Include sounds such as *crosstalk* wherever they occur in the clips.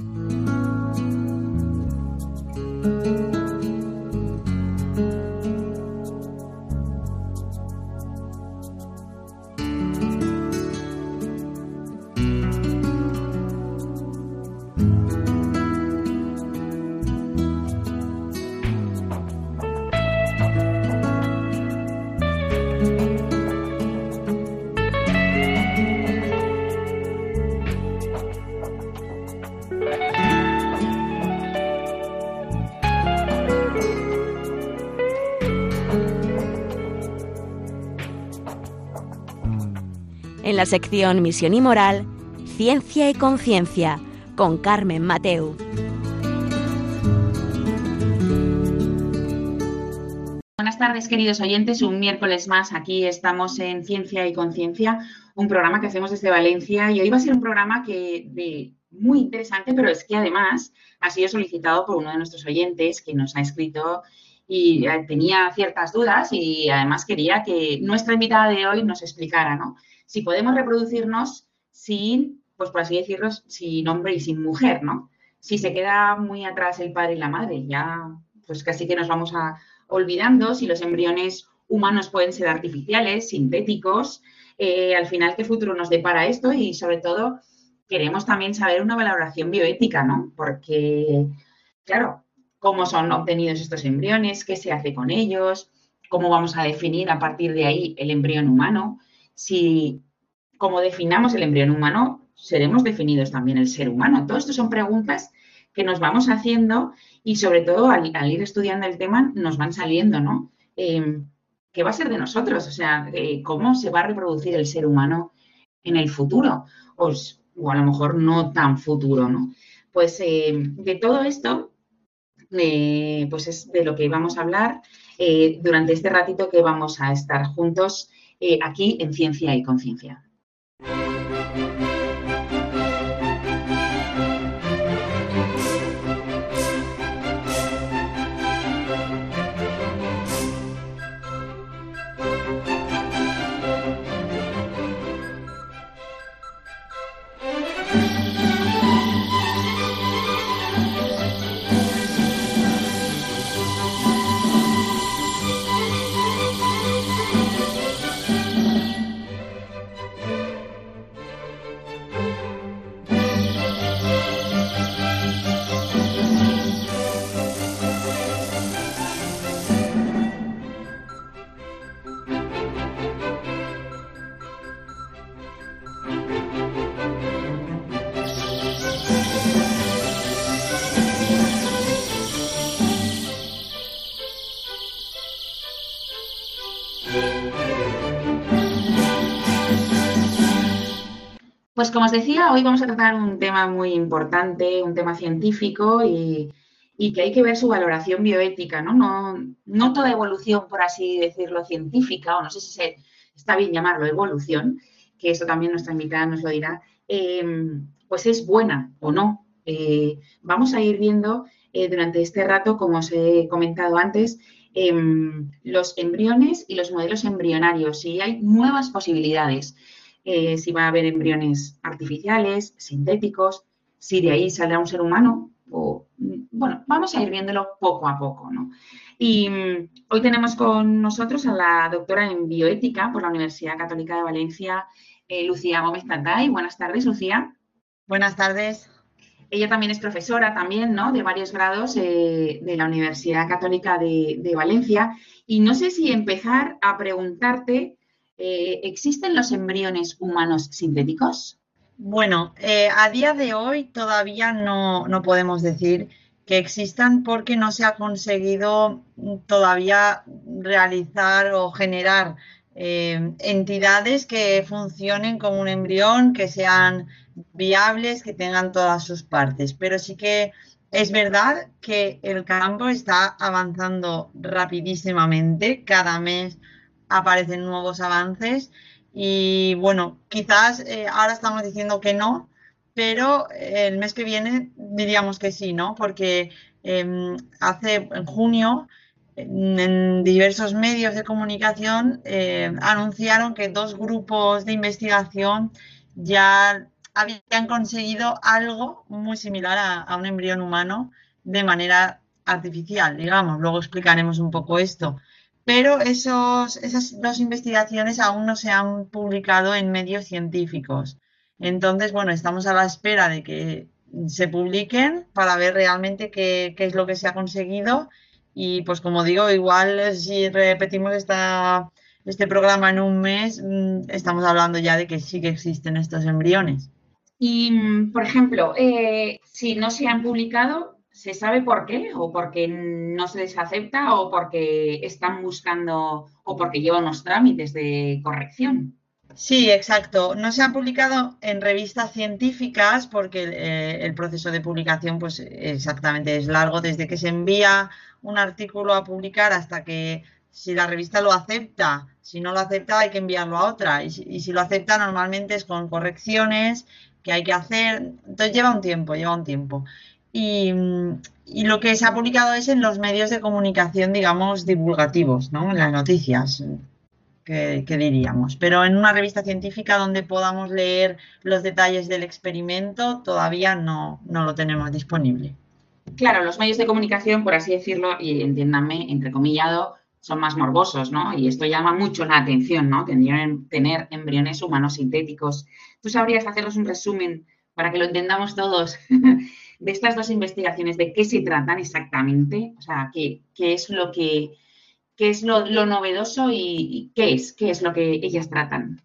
En la sección Misión y Moral, Ciencia y Conciencia, con Carmen Mateu. Buenas tardes, queridos oyentes. Un miércoles más aquí estamos en Ciencia y Conciencia, un programa que hacemos desde Valencia y hoy va a ser un programa que muy interesante, pero es que además ha sido solicitado por uno de nuestros oyentes que nos ha escrito y eh, tenía ciertas dudas y además quería que nuestra invitada de hoy nos explicara, ¿no? Si podemos reproducirnos sin, pues por así decirlo, sin hombre y sin mujer, ¿no? Si se queda muy atrás el padre y la madre, ya pues casi que nos vamos a olvidando si los embriones humanos pueden ser artificiales, sintéticos, eh, al final qué futuro nos depara esto y sobre todo queremos también saber una valoración bioética, ¿no? Porque, claro, cómo son obtenidos estos embriones, qué se hace con ellos, cómo vamos a definir a partir de ahí el embrión humano. Si, como definamos el embrión humano, seremos definidos también el ser humano. Todo esto son preguntas que nos vamos haciendo y sobre todo al, ir estudiando el tema nos van saliendo, ¿no? Em, ¿Qué va a ser de nosotros? O sea, eh, ¿cómo se va a reproducir el ser humano en el futuro? Os, o a lo mejor no tan futuro, ¿no? Pues eh, de todo esto, pues es de lo que vamos a hablar eh, durante este ratito que vamos a estar juntos aquí en Ciencia y Conciencia. Pues como os decía, hoy vamos a tratar un tema muy importante, un tema científico y, que hay que ver su valoración bioética, ¿no? ¿no? No toda evolución, por así decirlo, científica, o no sé si se, está bien llamarlo evolución, que eso también nuestra invitada nos lo dirá, eh, pues es buena o no. Eh, vamos a ir viendo eh, durante este rato, como os he comentado antes, em, los embriones y los modelos embrionarios, si hay nuevas posibilidades. Eh, si va a haber embriones artificiales, sintéticos, si de ahí saldrá un ser humano. O, bueno, vamos a ir viéndolo poco a poco, ¿no? Y mm, hoy tenemos con nosotros a la doctora en bioética por la Universidad Católica de Valencia, eh, Lucía Gómez Tatay. Buenas tardes, Lucía. Buenas tardes. Ella también es profesora también, ¿no? De varios grados eh, de la Universidad Católica de, de, Valencia. Y no sé si empezar a preguntarte eh, ¿existen los embriones humanos sintéticos? Bueno, eh, a día de hoy todavía no, podemos decir que existan porque no se ha conseguido todavía realizar o generar eh, entidades que funcionen como un embrión, que sean viables, que tengan todas sus partes. Pero sí que es verdad que el campo está avanzando rapidísimamente. Cada mes aparecen nuevos avances y bueno, quizás eh, ahora estamos diciendo que no, pero el mes que viene diríamos que sí, ¿no? Porque em, hace en junio en diversos medios de comunicación eh, anunciaron que dos grupos de investigación ya habían conseguido algo muy similar a, un embrión humano de manera artificial, digamos. Luego explicaremos un poco esto. Pero esos, esas dos investigaciones aún no se han publicado en medios científicos. Entonces, bueno, estamos a la espera de que se publiquen para ver realmente qué, es lo que se ha conseguido. Y pues como digo, igual si repetimos esta, este programa en un mes, mm, estamos hablando ya de que sí que existen estos embriones. Y, mm, por ejemplo, eh, si no se han publicado, ¿se sabe por qué? ¿O porque no se les acepta? ¿O porque están buscando o porque llevan unos trámites de corrección? Sí, exacto. No se han publicado en revistas científicas porque eh, el proceso de publicación, pues exactamente es largo desde que se envía un artículo a publicar hasta que si la revista lo acepta, si no lo acepta hay que enviarlo a otra y si lo acepta normalmente es con correcciones que hay que hacer. Entonces lleva un tiempo, lleva un tiempo. Y, lo que se ha publicado es en los medios de comunicación, digamos, divulgativos, ¿no? En las noticias, que, diríamos. Pero en una revista científica donde podamos leer los detalles del experimento, todavía no, no lo tenemos disponible. Claro, los medios de comunicación, por así decirlo, y entiéndanme, entrecomillado, son más morbosos, ¿no? Y esto llama mucho la atención, ¿no? Tendrían tener embriones humanos sintéticos. ¿Tú sabrías hacernos un resumen para que lo entendamos todos *laughs* de estas dos investigaciones, de qué se tratan exactamente? O sea, qué, qué es lo que qué es lo, novedoso y, qué es, qué es lo que ellas tratan.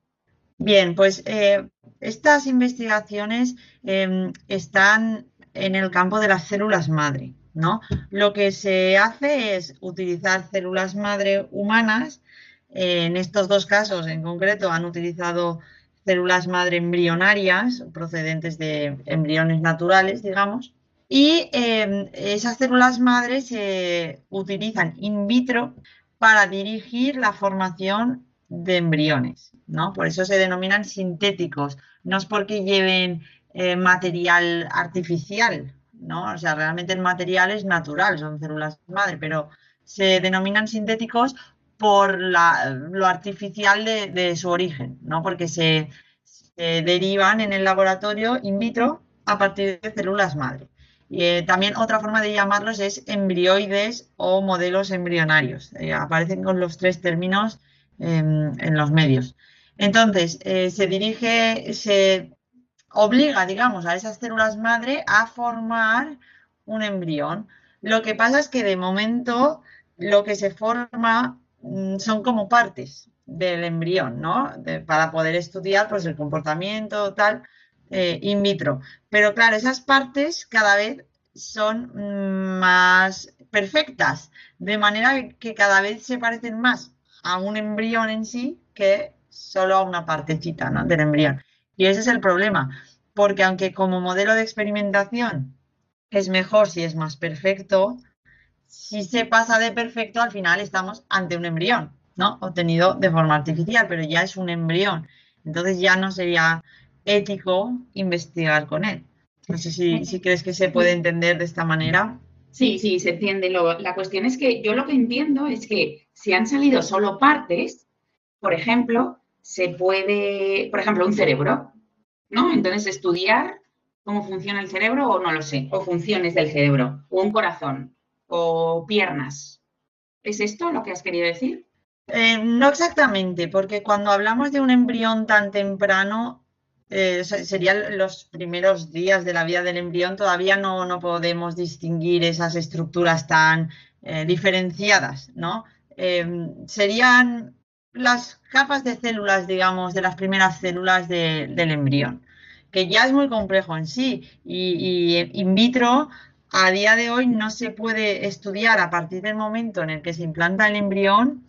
Bien, pues eh, estas investigaciones em, están en el campo de las células madre. ¿no? Lo que se hace es utilizar células madre humanas. En estos dos casos en concreto han utilizado células madre embrionarias procedentes de embriones naturales, digamos. Y em, esas células madre se utilizan in vitro para dirigir la formación de embriones, ¿no? Por eso se denominan sintéticos. No es porque lleven eh, material artificial, ¿no? O sea, realmente el material es natural, son células madre, pero se denominan sintéticos por lo artificial de, su origen, ¿no? Porque se, derivan en el laboratorio in vitro a partir de células madre. Y eh, también otra forma de llamarlos es embrioides o modelos embrionarios. Eh, aparecen con los tres términos em, en los medios. Entonces, eh, se dirige, se obliga, digamos, a esas células madre a formar un embrión. Lo que pasa es que de momento lo que se forma son como partes del embrión, ¿no? para poder estudiar pues, el comportamiento tal eh, in vitro. Pero claro, esas partes cada vez son mm, más perfectas, de manera que cada vez se parecen más a un embrión en sí que solo a una partecita ¿no? del embrión. Y ese es el problema, porque aunque como modelo de experimentación es mejor si es más perfecto, si se pasa de perfecto, al final estamos ante un embrión, ¿no? Obtenido de forma artificial, pero ya es un embrión. Entonces ya no sería ético investigar con él. No sé si, si crees que se puede entender de esta manera. Sí, sí, se entiende. la cuestión es que yo lo que entiendo es que si han salido solo partes, por ejemplo, se puede, por ejemplo, un cerebro, ¿no? Entonces, estudiar cómo funciona el cerebro o no lo sé, o funciones del cerebro, o un corazón, piernas. ¿Es esto lo que has querido decir? Eh, no exactamente, porque cuando hablamos de un embrión tan temprano, eh, serían los primeros días de la vida del embrión, todavía no, no podemos distinguir esas estructuras tan eh, diferenciadas, ¿no? serían las capas de células, digamos, de las primeras células del embrión, que ya es muy complejo en sí y, in vitro a día de hoy no se puede estudiar a partir del momento en el que se implanta el embrión,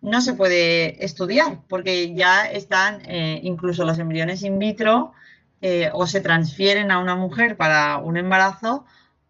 no se puede estudiar porque ya están eh, incluso los embriones in vitro eh, o se transfieren a una mujer para un embarazo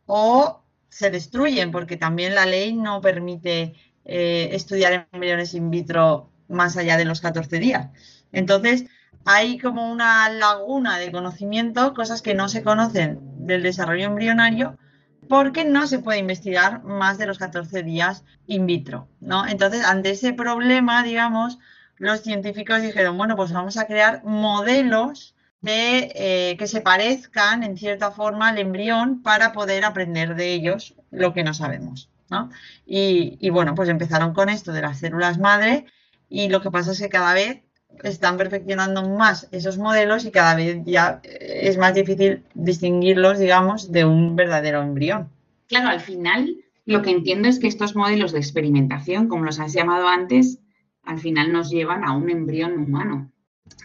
o se destruyen porque también la ley no permite eh, estudiar embriones in vitro más allá de los 14 días. Entonces, hay como una laguna de conocimiento, cosas que no se conocen del desarrollo embrionario, porque no se puede investigar más de los 14 días in vitro, ¿no? Entonces, ante ese problema, digamos, los científicos dijeron, bueno, pues vamos a crear modelos de eh, que se parezcan en cierta forma al embrión para poder aprender de ellos lo que no sabemos. ¿no? Y, y, bueno, pues empezaron con esto de las células madre y lo que pasa es que cada vez están perfeccionando más esos modelos y cada vez ya es más difícil distinguirlos, digamos, de un verdadero embrión. Claro, al final lo que entiendo es que estos modelos de experimentación, como los has llamado antes, al final nos llevan a un embrión humano.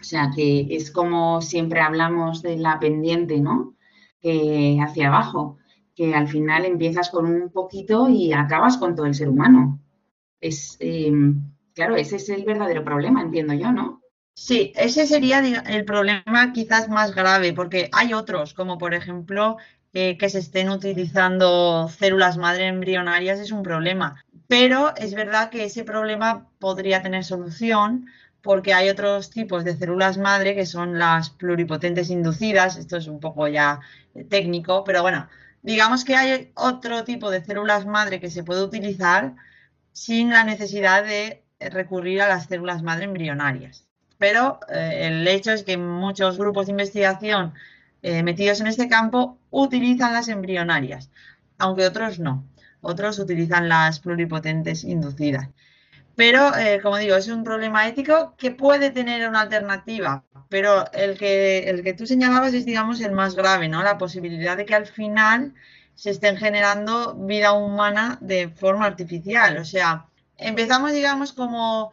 O sea que es como siempre hablamos de la pendiente, ¿no? Que hacia abajo, que al final empiezas con un poquito y acabas con todo el ser humano. Es, em, claro, ese es el verdadero problema, entiendo yo, ¿no? Sí, ese sería el problema quizás más grave, porque hay otros, como por ejemplo eh, que se estén utilizando células madre embrionarias es un problema. Pero es verdad que ese problema podría tener solución porque hay otros tipos de células madre que son las pluripotentes inducidas. Esto es un poco ya técnico, pero bueno, digamos que hay otro tipo de células madre que se puede utilizar sin la necesidad de recurrir a las células madre embrionarias. Pero eh, el hecho es que muchos grupos de investigación eh, metidos en este campo utilizan las embrionarias, aunque otros no. Otros utilizan las pluripotentes inducidas. Pero, eh, como digo, es un problema ético que puede tener una alternativa, pero el que, el que tú señalabas es, digamos, el más grave, ¿no? La posibilidad de que al final se estén generando vida humana de forma artificial. O sea, empezamos, digamos, como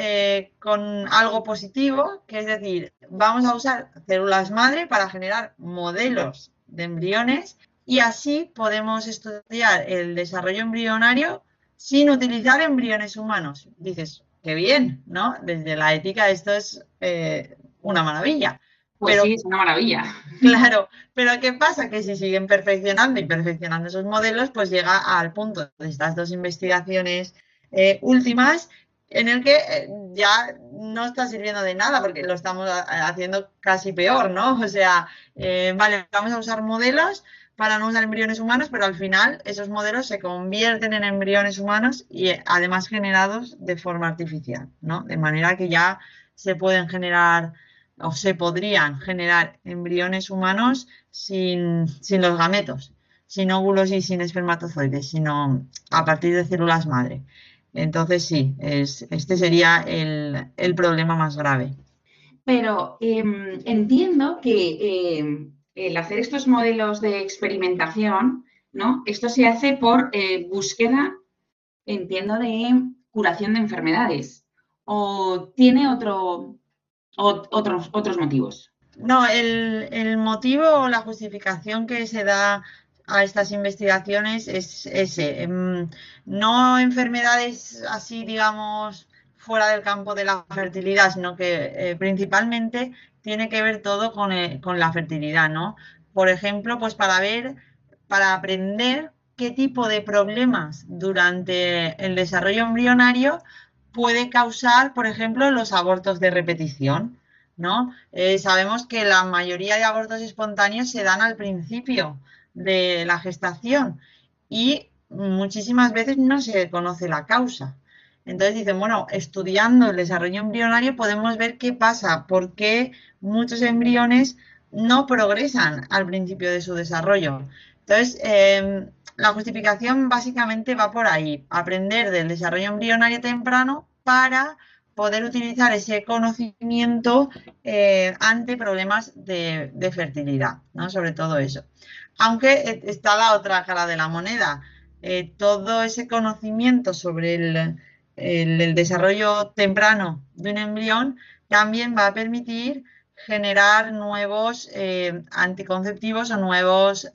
eh, con algo positivo, que es decir, vamos a usar células madre para generar modelos de embriones y así podemos estudiar el desarrollo embrionario sin utilizar embriones humanos. Dices, qué bien, ¿no? Desde la ética esto es eh, una maravilla. Pues sí, es una maravilla. *laughs* Claro, pero ¿qué pasa? Que si siguen perfeccionando y perfeccionando esos modelos, pues llega al punto de estas dos investigaciones eh, últimas en el que eh, ya no está sirviendo de nada porque lo estamos haciendo casi peor, ¿no? O sea, eh, vale, vamos a usar modelos para no usar embriones humanos, pero al final esos modelos se convierten en embriones humanos y eh, además generados de forma artificial, ¿no? De manera que ya se pueden generar o se podrían generar embriones humanos sin, sin los gametos, sin óvulos y sin espermatozoides, sino a partir de células madre. Entonces sí, es, este sería el, problema más grave. Pero em, entiendo que em, el hacer estos modelos de experimentación, ¿no? Esto se hace por eh, búsqueda, entiendo, de curación de enfermedades. ¿O tiene otro, otros, otros motivos? No, el, el motivo o la justificación que se da a estas investigaciones es ese. Em, no enfermedades así, digamos, fuera del campo de la fertilidad, sino que eh, principalmente tiene que ver todo con, eh, con, la fertilidad, ¿no? Por ejemplo, pues para ver, para aprender qué tipo de problemas durante el desarrollo embrionario puede causar, por ejemplo, los abortos de repetición, ¿no? Eh, sabemos que la mayoría de abortos espontáneos se dan al principio de la gestación y muchísimas veces no se conoce la causa. Entonces dicen, bueno, estudiando el desarrollo embrionario podemos ver qué pasa, por qué muchos embriones no progresan al principio de su desarrollo. Entonces, em, la justificación básicamente va por ahí, aprender del desarrollo embrionario temprano para poder utilizar ese conocimiento eh, ante problemas de, de fertilidad, ¿no? Sobre todo eso. Aunque eh, está la otra cara de la moneda. Eh, todo ese conocimiento sobre el, desarrollo temprano de un embrión también va a permitir generar nuevos eh, anticonceptivos o nuevos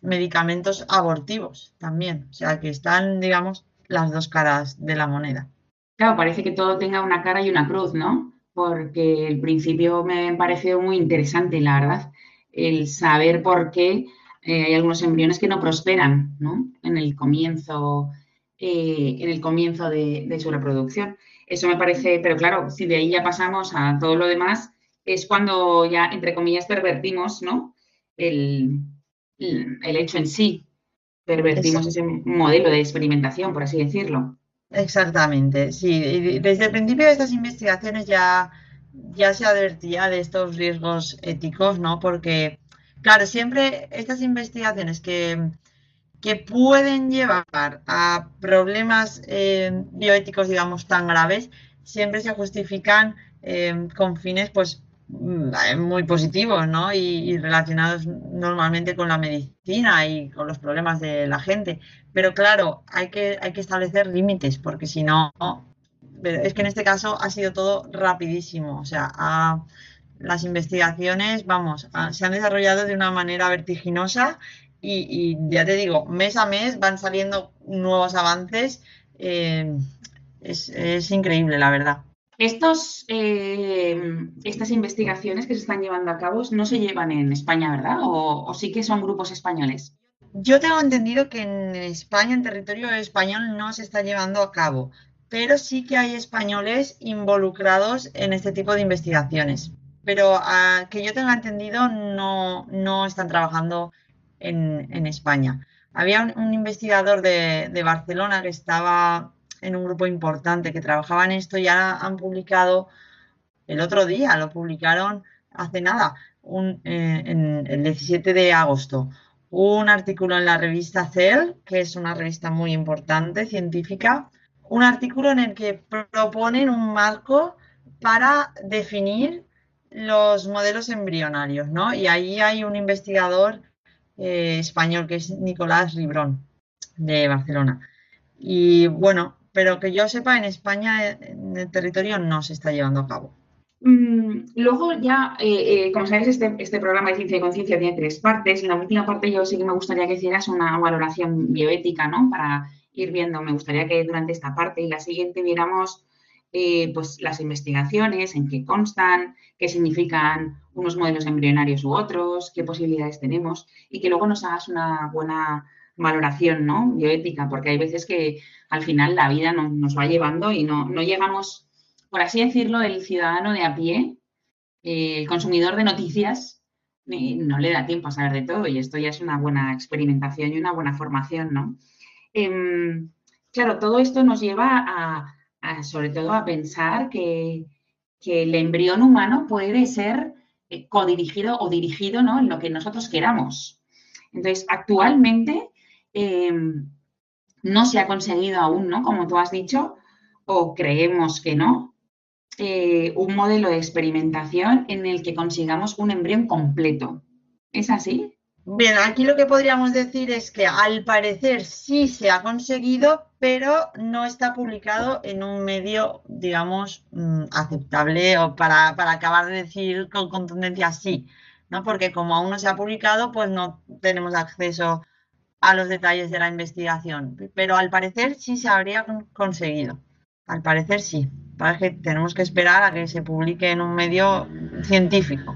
medicamentos abortivos también. O sea que están, digamos, las dos caras de la moneda. Claro, parece que todo tenga una cara y una cruz, ¿no? Porque el principio me pareció muy interesante, la verdad el saber por qué eh, hay algunos embriones que no prosperan ¿no? en el comienzo, eh, en el comienzo de, su reproducción. Eso me parece, pero claro, si de ahí ya pasamos a todo lo demás, es cuando ya, entre comillas, pervertimos ¿no? el, el hecho en sí, pervertimos ese modelo de experimentación, por así decirlo. Exactamente, sí. Desde el principio de estas investigaciones ya ya se advertía de estos riesgos éticos, ¿no? Porque, claro, siempre estas investigaciones que, que pueden llevar a problemas eh, bioéticos, digamos, tan graves, siempre se justifican eh, con fines, pues, mm, muy positivos, ¿no? Y, relacionados normalmente con la medicina y con los problemas de la gente. Pero claro, hay que, hay que establecer límites, porque si no, es que en este caso ha sido todo rapidísimo. O sea, las investigaciones, vamos, se han desarrollado de una manera vertiginosa y, ya te digo, mes a mes van saliendo nuevos avances. Eh, es, increíble, la verdad. Estos, eh, estas investigaciones que se están llevando a cabo no se llevan en España, ¿verdad? ¿O, sí que son grupos españoles? Yo tengo entendido que en España, en territorio español, no se está llevando a cabo, pero sí que hay españoles involucrados en este tipo de investigaciones. Pero a, que yo tenga entendido, no, no están trabajando en, España. Había un, investigador de, Barcelona que estaba en un grupo importante que trabajaba en esto y ahora han publicado el otro día, lo publicaron hace nada, un, eh, en el 17 de agosto, un artículo en la revista Cell, que es una revista muy importante, científica, un artículo en el que proponen un marco para definir los modelos embrionarios, ¿no? Y ahí hay un investigador eh, español, que es Nicolás Ribrón, de Barcelona. Y bueno, pero que yo sepa, en España, en el territorio, no se está llevando a cabo. Mm, luego ya, eh, eh, como sabéis, este, este, programa de Ciencia y Conciencia tiene tres partes. La última parte yo sí que me gustaría que hicieras una valoración bioética, ¿no? Para ir viendo, me gustaría que durante esta parte y la siguiente viéramos pues las investigaciones, en qué constan, qué significan unos modelos embrionarios u otros, qué posibilidades tenemos y que luego nos hagas una buena valoración ¿no? bioética, porque hay veces que al final la vida nos va llevando y no, llegamos, por así decirlo, el ciudadano de a pie, eh, el consumidor de noticias, eh, no le da tiempo a saber de todo y esto ya es una buena experimentación y una buena formación, ¿no? Em, claro, todo esto nos lleva a, sobre todo a pensar que, el embrión humano puede ser eh, codirigido o dirigido ¿no? en lo que nosotros queramos. Entonces, actualmente em, no se ha conseguido aún, ¿no? Como tú has dicho, o creemos que no, eh, un modelo de experimentación en el que consigamos un embrión completo. ¿Es así? Bien, aquí lo que podríamos decir es que al parecer sí se ha conseguido, pero no está publicado en un medio, digamos, mm, aceptable o para, acabar de decir con contundencia sí, ¿no? Porque como aún no se ha publicado, pues no tenemos acceso a los detalles de la investigación. Pero al parecer sí se habría conseguido. Al parecer sí. Para que tenemos que esperar a que se publique en un medio científico.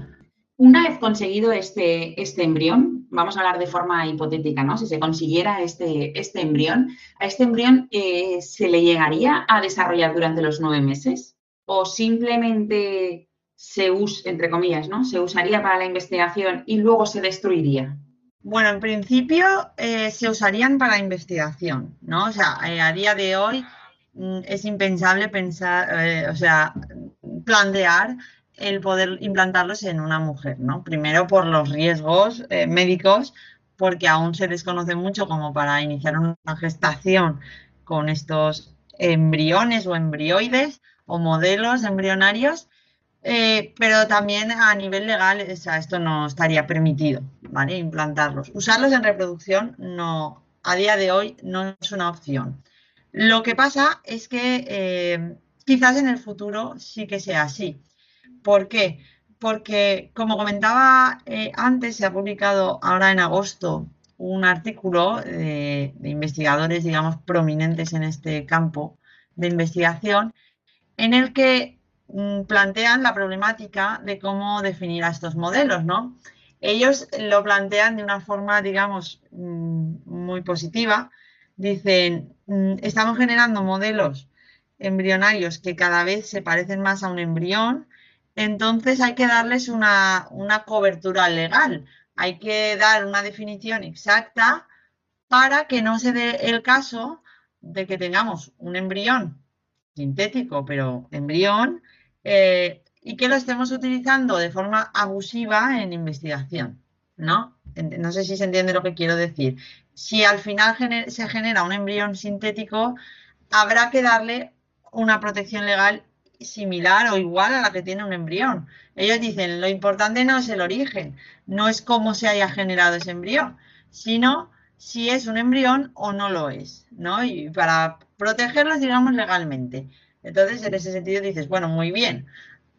Una vez conseguido este, este embrión, vamos a hablar de forma hipotética, ¿no? Si se consiguiera este, este embrión, ¿a este embrión eh, se le llegaría a desarrollar durante los nueve meses? ¿O simplemente se usa, entre comillas, ¿no? Se usaría para la investigación y luego se destruiría. Bueno, en principio eh, se usarían para investigación, ¿no? O sea, eh, a día de hoy mm, es impensable pensar, o sea, plantear el poder implantarlos en una mujer, ¿no? Primero por los riesgos eh, médicos, porque aún se desconoce mucho como para iniciar una gestación con estos embriones o embrioides o modelos embrionarios, eh, pero también a nivel legal esto no estaría permitido, ¿vale? Implantarlos. Usarlos en reproducción no, a día de hoy no es una opción. Lo que pasa es que eh, quizás en el futuro sí que sea así. ¿Por qué? Porque, como comentaba eh, antes, se ha publicado ahora en agosto un artículo de, investigadores, digamos, prominentes en este campo de investigación, en el que mm, plantean la problemática de cómo definir a estos modelos, ¿no? Ellos lo plantean de una forma, digamos, mm, muy positiva. Dicen, mm, estamos generando modelos embrionarios que cada vez se parecen más a un embrión entonces hay que darles una, cobertura legal. Hay que dar una definición exacta para que no se dé el caso de que tengamos un embrión sintético, pero embrión, eh, y que lo estemos utilizando de forma abusiva en investigación, ¿no? No sé si se entiende lo que quiero decir. Si al final se genera un embrión sintético, habrá que darle una protección legal similar o igual a la que tiene un embrión. Ellos dicen, lo importante no es el origen, no es cómo se haya generado ese embrión, sino si es un embrión o no lo es, ¿no? Y para protegerlos, digamos, legalmente. Entonces, en ese sentido dices, bueno, muy bien,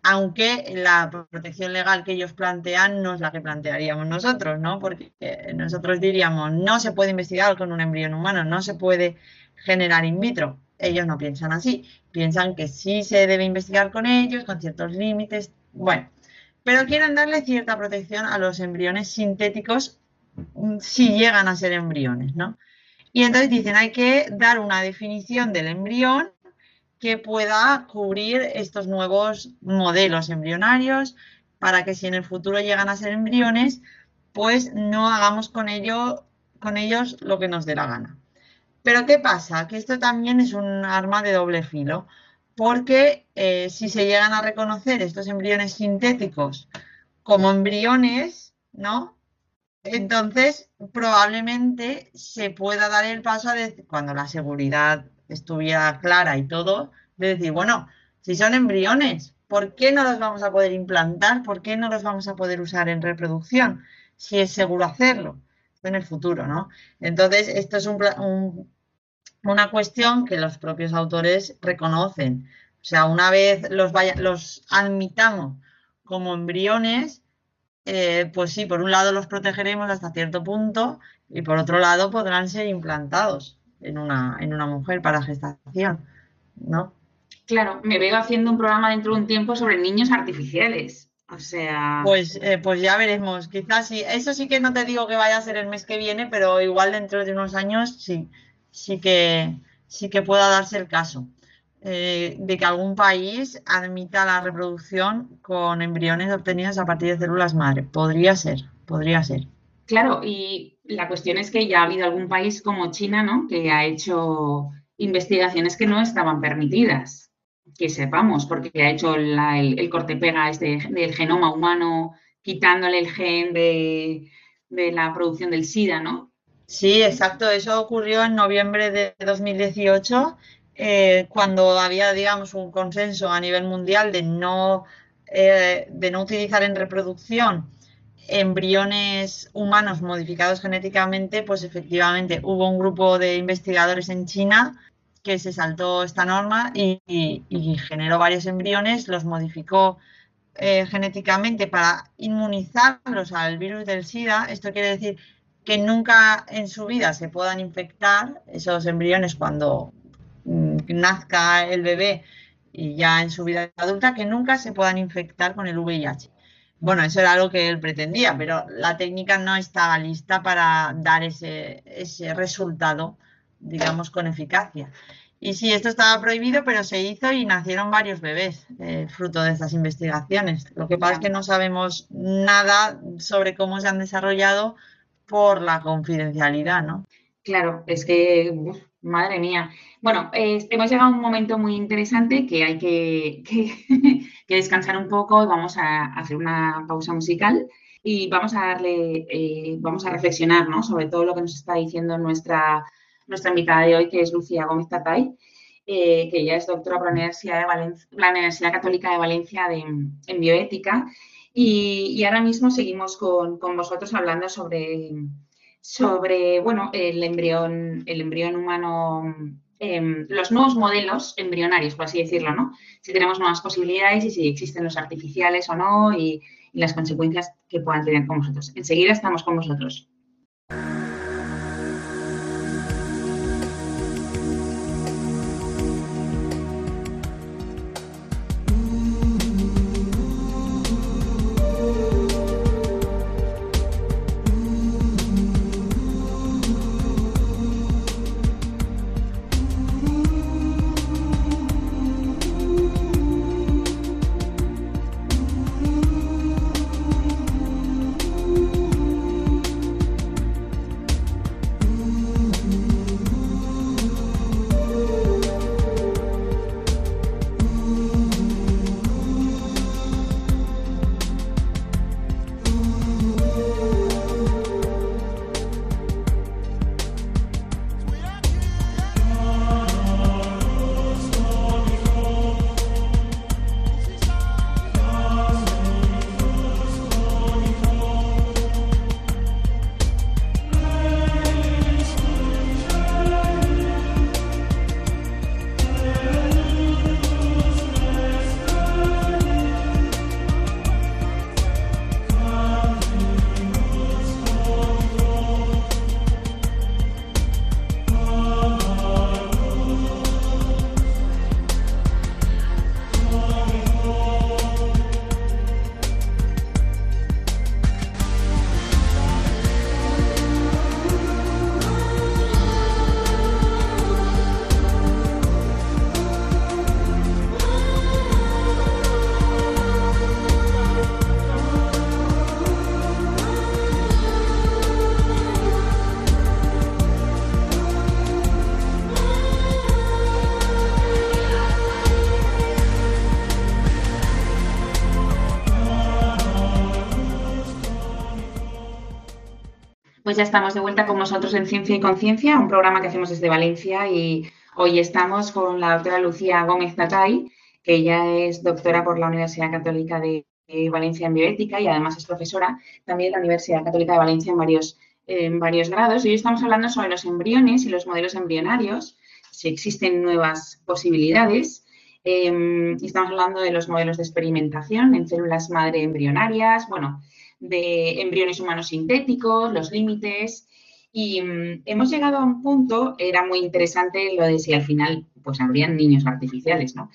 aunque la protección legal que ellos plantean no es la que plantearíamos nosotros, ¿no? Porque nosotros diríamos, no se puede investigar con un embrión humano, no se puede generar in vitro. Ellos no piensan así, piensan que sí se debe investigar con ellos, con ciertos límites, bueno, pero quieren darle cierta protección a los embriones sintéticos mm, si llegan a ser embriones, ¿no? Y entonces dicen, hay que dar una definición del embrión que pueda cubrir estos nuevos modelos embrionarios para que si en el futuro llegan a ser embriones, pues no hagamos con, con ellos lo que nos dé la gana. Pero ¿qué pasa? Que esto también es un arma de doble filo, porque eh, si se llegan a reconocer estos embriones sintéticos como embriones, ¿no? Entonces, probablemente se pueda dar el paso a decir, cuando la seguridad estuviera clara y todo, de decir, bueno, si son embriones, ¿por qué no los vamos a poder implantar? ¿Por qué no los vamos a poder usar en reproducción? Si es seguro hacerlo en el futuro, ¿no? Entonces, esto es una cuestión que los propios autores reconocen. O sea, una vez los, los admitamos como embriones, eh, pues sí, por un lado los protegeremos hasta cierto punto y por otro lado podrán ser implantados en una, en una mujer para gestación, ¿no? Claro, me veo haciendo un programa dentro de un tiempo sobre niños artificiales. O sea. Pues, eh, pues ya veremos. Quizás sí. Eso sí que no te digo que vaya a ser el mes que viene, pero igual dentro de unos años sí, sí que sí que pueda darse el caso. Eh, de que algún país admita la reproducción con embriones obtenidos a partir de células madre. Podría ser, podría ser. Claro, y la cuestión es que ya ha habido algún país como China, ¿no? Que ha hecho investigaciones que no estaban permitidas, que sepamos, porque ha hecho el, corte-pega este del genoma humano, quitándole el gen de, la producción del SIDA, ¿no? Sí, exacto. Eso ocurrió en noviembre de 2018, eh, cuando había, digamos, un consenso a nivel mundial de no, eh, de no utilizar en reproducción embriones humanos modificados genéticamente, pues efectivamente hubo un grupo de investigadores en China que se saltó esta norma y, generó varios embriones, los modificó eh, genéticamente para inmunizarlos al virus del SIDA. Esto quiere decir que nunca en su vida se puedan infectar esos embriones cuando mm, nazca el bebé y ya en su vida adulta, que nunca se puedan infectar con el VIH. Bueno, eso era algo que él pretendía, pero la técnica no estaba lista para dar ese, ese resultado digamos, con eficacia. Y sí, esto estaba prohibido, pero se hizo y nacieron varios bebés eh, fruto de estas investigaciones. Lo que pasa es que no sabemos nada sobre cómo se han desarrollado por la confidencialidad, ¿no? Claro, es que, madre mía. Bueno, hemos llegado a un momento muy interesante que hay que, que, *laughs* descansar un poco. Vamos a hacer una pausa musical y vamos a darle, eh, vamos a reflexionar ¿no? sobre todo lo que nos está diciendo nuestra nuestra invitada de hoy, que es Lucía Gómez Tatay, eh, que ella es doctora por la Universidad, de la Universidad Católica de Valencia en bioética. Y, ahora mismo seguimos con, vosotros hablando sobre, sobre bueno, el embrión, el embrión humano, em, los nuevos modelos embrionarios, por así decirlo, ¿no? Si tenemos nuevas posibilidades y si existen los artificiales o no y las consecuencias que puedan tener con vosotros. Enseguida estamos con vosotros. Pues ya estamos de vuelta con nosotros en Ciencia y Conciencia, un programa que hacemos desde Valencia y hoy estamos con la doctora Lucía Gómez Tatay, que ella es doctora por la Universidad Católica de Valencia en bioética y además es profesora también en la Universidad Católica de Valencia en varios, en varios grados. Hoy estamos hablando sobre los embriones y los modelos embrionarios, si existen nuevas posibilidades. Eh, estamos hablando de los modelos de experimentación en células madre embrionarias, bueno, de embriones humanos sintéticos, los límites. Y mm, hemos llegado a un punto, era muy interesante lo de si al final pues habrían niños artificiales, ¿no?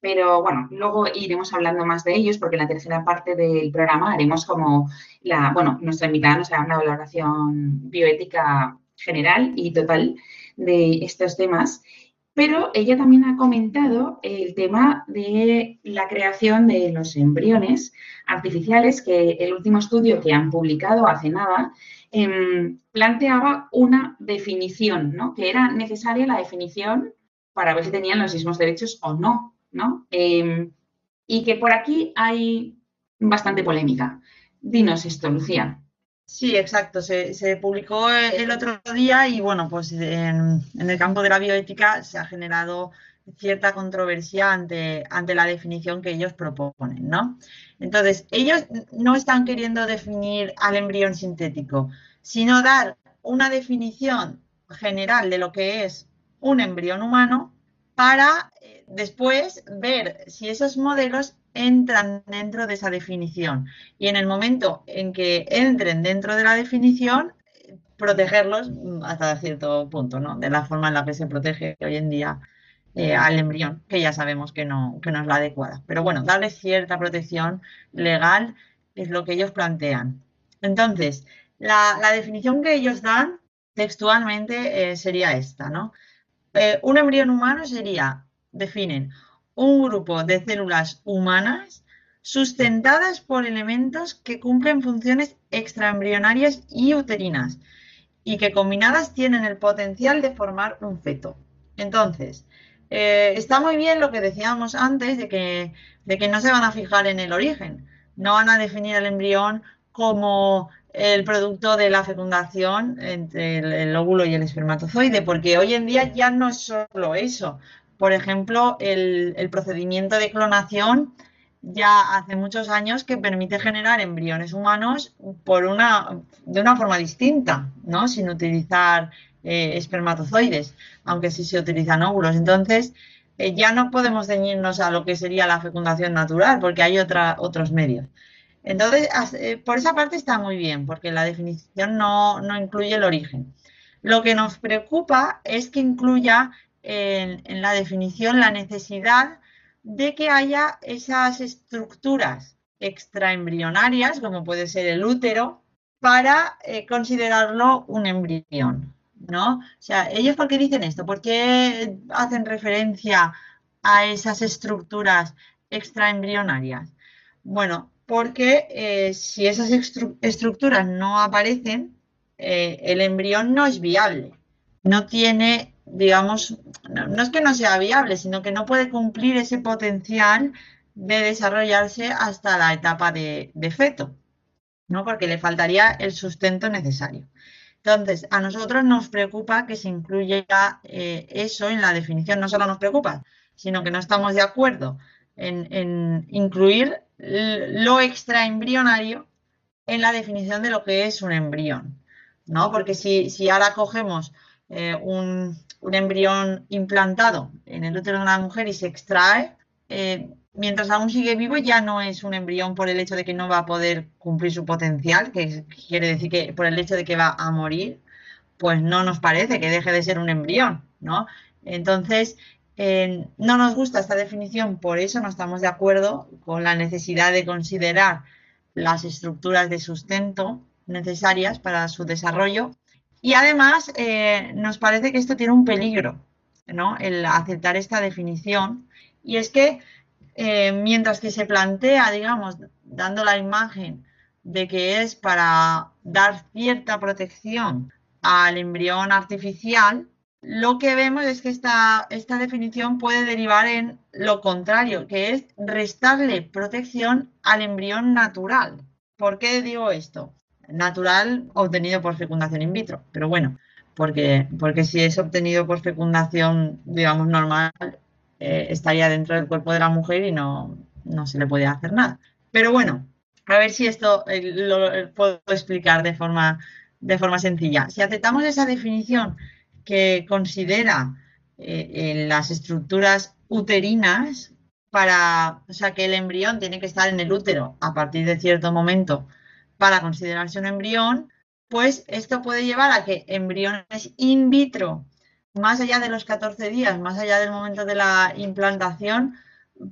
Pero bueno, luego iremos hablando más de ellos porque en la tercera parte del programa haremos como la, bueno, nuestra invitada nos hará una valoración bioética general y total de estos temas pero ella también ha comentado el tema de la creación de los embriones artificiales, que el último estudio que han publicado hace nada em, planteaba una definición, ¿no? que era necesaria la definición para ver si tenían los mismos derechos o no. ¿no? Em, y que por aquí hay bastante polémica. Dinos esto, Lucía. Sí, exacto. Se, publicó el otro día y bueno, pues en, el campo de la bioética se ha generado cierta controversia ante, ante la definición que ellos proponen, ¿no? Entonces, ellos no están queriendo definir al embrión sintético, sino dar una definición general de lo que es un embrión humano para eh, después ver si esos modelos entran dentro de esa definición. Y en el momento en que entren dentro de la definición, protegerlos hasta cierto punto, ¿no? De la forma en la que se protege hoy en día eh, al embrión, que ya sabemos que no, que no es la adecuada. Pero bueno, darle cierta protección legal es lo que ellos plantean. Entonces, la, definición que ellos dan textualmente eh, sería esta, ¿no? Eh, un embrión humano sería, definen, un grupo de células humanas sustentadas por elementos que cumplen funciones extraembrionarias y uterinas y que combinadas tienen el potencial de formar un feto. Entonces, eh, está muy bien lo que decíamos antes de que, de que no se van a fijar en el origen, no van a definir el embrión como el producto de la fecundación entre el, el, óvulo y el espermatozoide, porque hoy en día ya no es solo eso por ejemplo, el, procedimiento de clonación ya hace muchos años que permite generar embriones humanos por una, de una forma distinta, ¿no? Sin utilizar eh, espermatozoides, aunque sí se utilizan óvulos. Entonces, eh, ya no podemos ceñirnos a lo que sería la fecundación natural, porque hay otra, otros medios. Entonces, eh, por esa parte está muy bien, porque la definición no, no incluye el origen. Lo que nos preocupa es que incluya en, la definición la necesidad de que haya esas estructuras extraembrionarias, como puede ser el útero, para eh, considerarlo un embrión, ¿no? O sea, ellos por qué dicen esto, por qué hacen referencia a esas estructuras extraembrionarias. Bueno, porque eh, si esas estructuras no aparecen, eh, el embrión no es viable, no tiene digamos, no, es que no sea viable, sino que no puede cumplir ese potencial de desarrollarse hasta la etapa de, feto, ¿no? Porque le faltaría el sustento necesario. Entonces, a nosotros nos preocupa que se incluya eh, eso en la definición. No solo nos preocupa, sino que no estamos de acuerdo en, incluir lo extraembrionario en la definición de lo que es un embrión, ¿no? Porque si, si ahora cogemos eh, un, embrión implantado en el útero de una mujer y se extrae, eh, mientras aún sigue vivo ya no es un embrión por el hecho de que no va a poder cumplir su potencial, que quiere decir que por el hecho de que va a morir, pues no nos parece que deje de ser un embrión, ¿no? Entonces, eh, no nos gusta esta definición, por eso no estamos de acuerdo con la necesidad de considerar las estructuras de sustento necesarias para su desarrollo y además, eh, nos parece que esto tiene un peligro, ¿no? El aceptar esta definición. Y es que eh, mientras que se plantea, digamos, dando la imagen de que es para dar cierta protección al embrión artificial, lo que vemos es que esta, esta definición puede derivar en lo contrario, que es restarle protección al embrión natural. ¿Por qué digo esto? Natural obtenido por fecundación in vitro. Pero bueno, porque, porque si es obtenido por fecundación, digamos, normal, eh, estaría dentro del cuerpo de la mujer y no, no se le puede hacer nada. Pero bueno, a ver si esto eh, lo puedo explicar de forma, de forma sencilla. Si aceptamos esa definición que considera eh, las estructuras uterinas para, o sea, que el embrión tiene que estar en el útero a partir de cierto momento para considerarse un embrión, pues esto puede llevar a que embriones in vitro, más allá de los 14 días, más allá del momento de la implantación,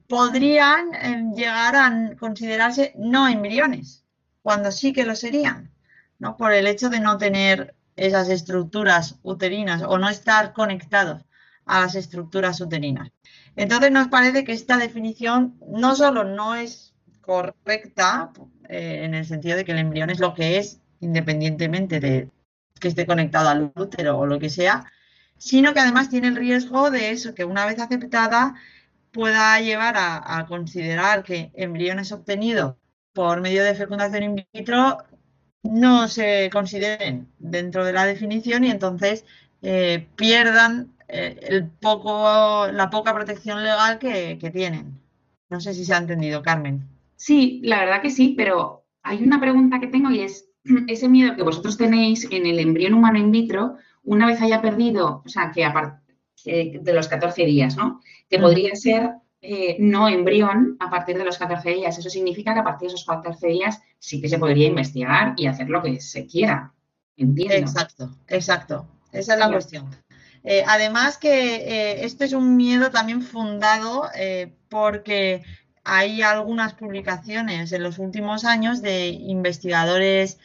podrían eh, llegar a considerarse no embriones, cuando sí que lo serían, ¿no? Por el hecho de no tener esas estructuras uterinas o no estar conectados a las estructuras uterinas. Entonces nos parece que esta definición no solo no es correcta eh, en el sentido de que el embrión es lo que es independientemente de que esté conectado al útero o lo que sea, sino que además tiene el riesgo de eso, que una vez aceptada pueda llevar a, considerar que embriones obtenidos por medio de fecundación in vitro no se consideren dentro de la definición y entonces eh, pierdan eh, el poco, la poca protección legal que, tienen. No sé si se ha entendido, Carmen. Sí, la verdad que sí, pero hay una pregunta que tengo y es *clears throat* ese miedo que vosotros tenéis en el embrión humano in vitro, una vez haya perdido, o sea, que aparte de los 14 días, ¿no? Que podría ser eh, no embrión a partir de los 14 días. Eso significa que a partir de esos 14 días sí que se podría investigar y hacer lo que se quiera. Entiendo. Exacto, exacto. Esa es la cuestión. Eh, además que eh, esto es un miedo también fundado eh, porque hay algunas publicaciones en los últimos años de investigadores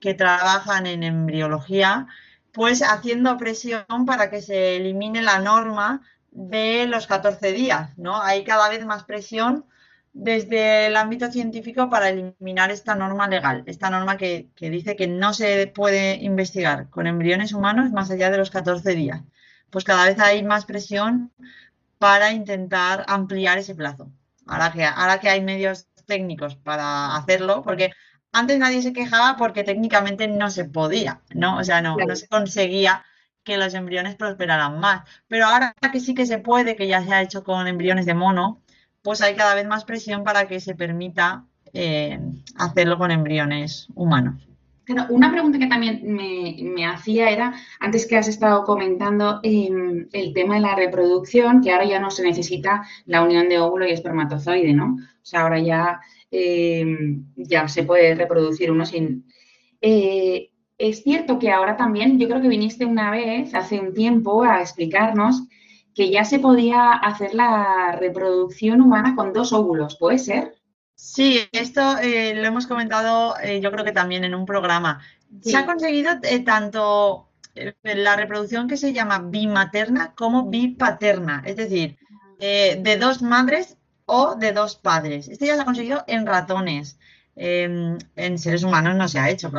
que trabajan en embriología, pues haciendo presión para que se elimine la norma de los 14 días, ¿no? Hay cada vez más presión desde el ámbito científico para eliminar esta norma legal, esta norma que, que, dice que no se puede investigar con embriones humanos más allá de los 14 días pues cada vez hay más presión para intentar ampliar ese plazo. Ahora que, ahora que hay medios técnicos para hacerlo, porque antes nadie se quejaba porque técnicamente no se podía, ¿no? O sea, no, no se conseguía que los embriones prosperaran más. Pero ahora que sí que se puede, que ya se ha hecho con embriones de mono, pues hay cada vez más presión para que se permita eh, hacerlo con embriones humanos una pregunta que también me, hacía era, antes que has estado comentando em, el tema de la reproducción, que ahora ya no se necesita la unión de óvulo y espermatozoide, ¿no? O sea, ahora ya, em, ya se puede reproducir uno sin... Eh, es cierto que ahora también, yo creo que viniste una vez, hace un tiempo, a explicarnos que ya se podía hacer la reproducción humana con dos óvulos, ¿puede ser? Sí, esto eh, lo hemos comentado eh, yo creo que también en un programa. Se ha conseguido eh, tanto la reproducción que se llama bimaterna como bipaterna, es decir, de dos madres o de dos padres. Esto ya se ha conseguido en ratones. Em, en seres humanos no se ha hecho,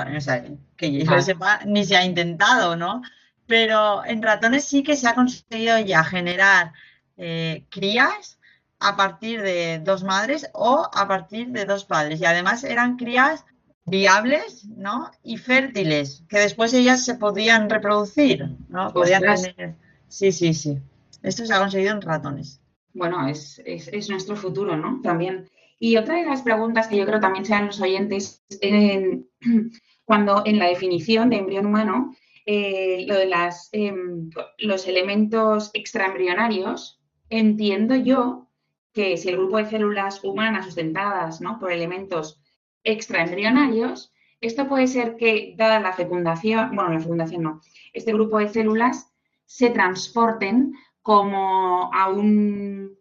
que yo sepa, ni se ha intentado, ¿no? Pero en ratones sí que se ha conseguido ya generar crías a partir de dos madres o a partir de dos padres. Y además eran crías viables, ¿no? Y fértiles, que después ellas se podían reproducir, ¿no? Podían tener... Sí, sí, sí. Esto se ha conseguido en ratones. Bueno, es, nuestro futuro, ¿no? También. Y otra de las preguntas que yo creo también sean los oyentes, *clears throat* cuando en la definición de embrión humano, eh, lo de las, em, los elementos extraembrionarios, entiendo yo que si el grupo de células humanas sustentadas ¿no? por elementos extraembrionarios, esto puede ser que, dada la fecundación, bueno, la fecundación no, este grupo de células se transporten como a un,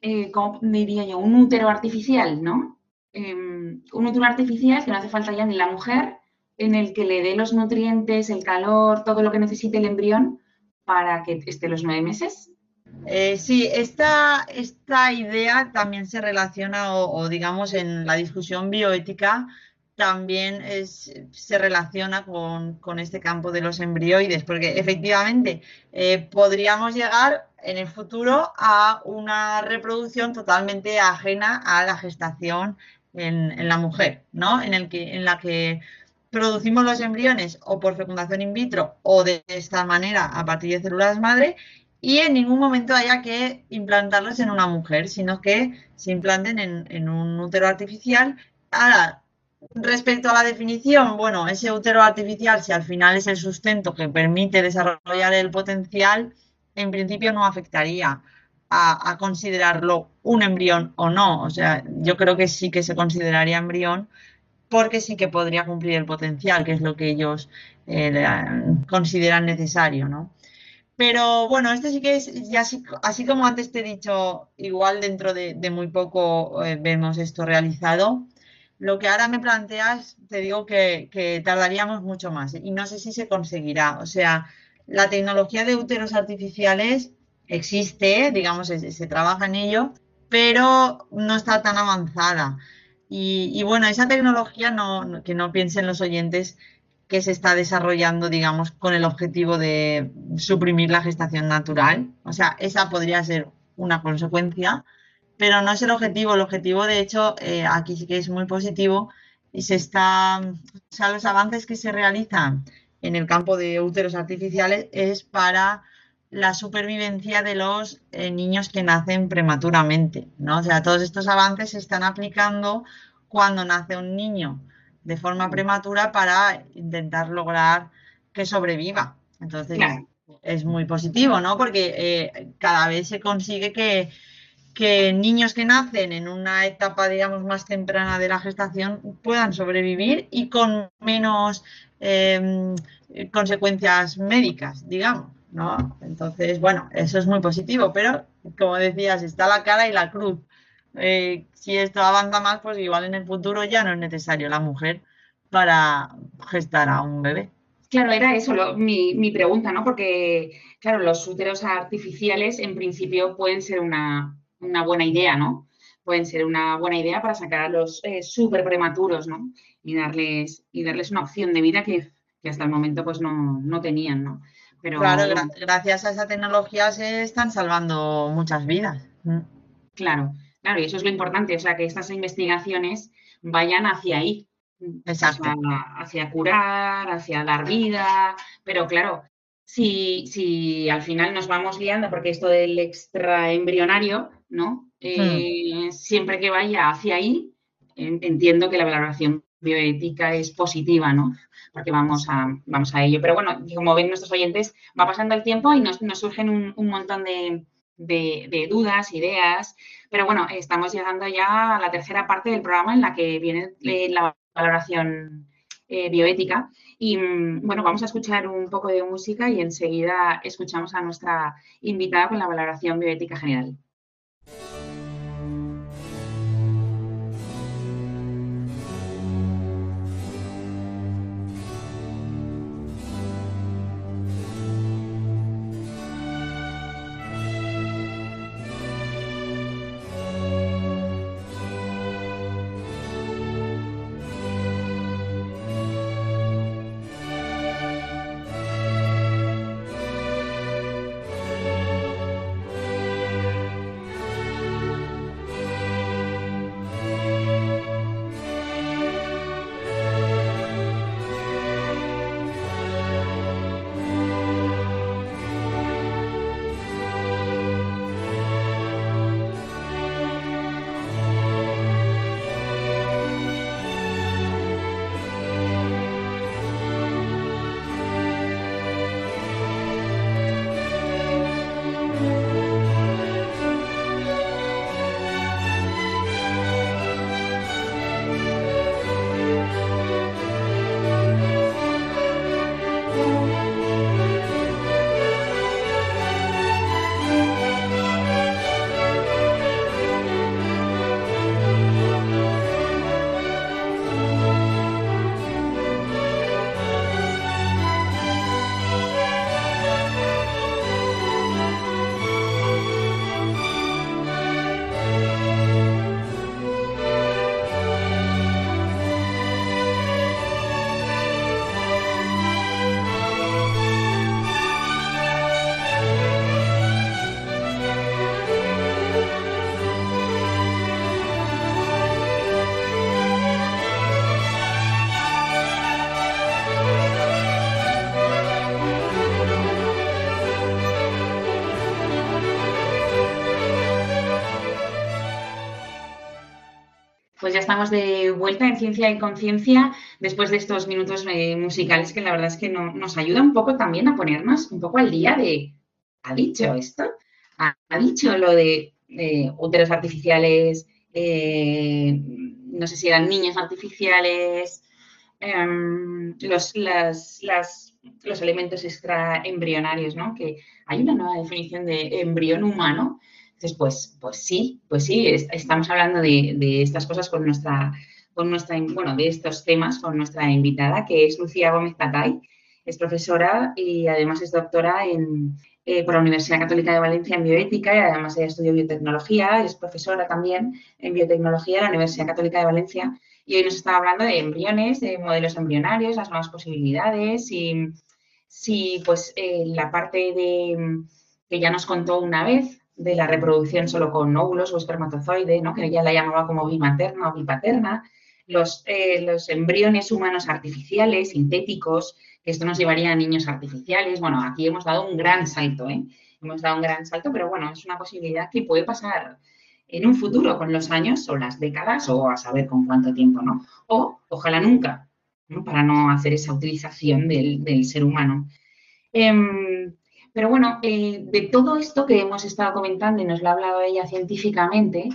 eh, diría yo, un útero artificial, ¿no? Em, un útero artificial que no hace falta ya ni la mujer, en el que le dé los nutrientes, el calor, todo lo que necesite el embrión para que esté los nueve meses. Eh, sí, esta, esta, idea también se relaciona o, digamos en la discusión bioética también se relaciona con, este campo de los embrioides, porque efectivamente eh, podríamos llegar en el futuro a una reproducción totalmente ajena a la gestación en, la mujer, ¿no? En, el que, en la que producimos los embriones o por fecundación in vitro o de esta manera a partir de células madre y en ningún momento haya que implantarlos en una mujer, sino que se implanten en, un útero artificial. Ahora, respecto a la definición, bueno, ese útero artificial, si al final es el sustento que permite desarrollar el potencial, en principio no afectaría a, a, considerarlo un embrión o no. O sea, yo creo que sí que se consideraría embrión porque sí que podría cumplir el potencial, que es lo que ellos eh, consideran necesario, ¿no? Pero bueno, este sí que es, ya así, como antes te he dicho, igual dentro de, muy poco eh, vemos esto realizado. Lo que ahora me planteas, te digo que, tardaríamos mucho más y no sé si se conseguirá. O sea, la tecnología de úteros artificiales existe, digamos, se trabaja en ello, pero no está tan avanzada. Y, bueno, esa tecnología, no, que no piensen los oyentes que se está desarrollando, digamos, con el objetivo de suprimir la gestación natural. O sea, esa podría ser una consecuencia, pero no es el objetivo. El objetivo, de hecho, eh, aquí sí que es muy positivo y se está, o sea, los avances que se realizan en el campo de úteros artificiales es para la supervivencia de los eh, niños que nacen prematuramente, ¿no? O sea, todos estos avances se están aplicando cuando nace un niño de forma prematura para intentar lograr que sobreviva. Entonces, es muy positivo, ¿no? Porque eh, cada vez se consigue que, que niños que nacen en una etapa, digamos, más temprana de la gestación puedan sobrevivir y con menos em, consecuencias médicas, digamos. ¿no? Entonces, bueno, eso es muy positivo, pero como decías, está la cara y la cruz. Eh, si esto avanza más, pues igual en el futuro ya no es necesario la mujer para gestar a un bebé. Claro, era eso mi, mi, pregunta, ¿no? Porque, claro, los úteros artificiales en principio pueden ser una, una, buena idea, ¿no? Pueden ser una buena idea para sacar a los eh, súper prematuros, ¿no? Y darles, y darles una opción de vida que, que hasta el momento pues no, no tenían, ¿no? claro, gracias a esa tecnología se están salvando muchas vidas. Claro, claro, y eso es lo importante, o sea, que estas investigaciones vayan hacia ahí. Exacto. Hacia, curar, hacia dar vida, pero claro, si, si al final nos vamos liando, porque esto del extraembrionario, ¿no? Eh, mm. Siempre que vaya hacia ahí, entiendo que la valoración bioética es positiva, ¿no? Porque vamos a, vamos a ello. Pero bueno, como ven nuestros oyentes, va pasando el tiempo y nos, surgen un, montón de, dudas, ideas. Pero bueno, estamos llegando ya a la tercera parte del programa en la que viene eh, la valoración eh, bioética. Y mm, bueno, vamos a escuchar un poco de música y enseguida escuchamos a nuestra invitada con la valoración bioética general. Pues ya estamos de vuelta en Ciencia y Conciencia después de estos minutos eh, musicales que la verdad es que nos ayuda un poco también a ponernos un poco al día de, ¿ha dicho esto? ¿Ha, dicho lo de úteros artificiales? Eh, no sé si eran niños artificiales, em, los, los elementos extraembrionarios, ¿no? Que hay una nueva definición de embrión humano. Entonces, pues, pues sí, pues sí, estamos hablando de, estas cosas con nuestra, con nuestra, bueno, de estos temas con nuestra invitada, que es Lucía Gómez Patay. Es profesora y además es doctora en, eh, por la Universidad Católica de Valencia en bioética y además ella estudió biotecnología, es profesora también en biotecnología en la Universidad Católica de Valencia y hoy nos está hablando de embriones, de modelos embrionarios, las nuevas posibilidades y si pues eh, la parte de que ya nos contó una vez de la reproducción solo con óvulos o espermatozoide, ¿no? que ella la llamaba como bimaterna o bipaterna, los, eh, los embriones humanos artificiales, sintéticos, que esto nos llevaría a niños artificiales. Bueno, aquí hemos dado un gran salto, ¿eh? Hemos dado un gran salto, pero bueno, es una posibilidad que puede pasar en un futuro con los años o las décadas o a saber con cuánto tiempo, ¿no? O ojalá nunca, ¿no? para no hacer esa utilización del, ser humano. Em, pero bueno, eh, de todo esto que hemos estado comentando y nos lo ha hablado ella científicamente,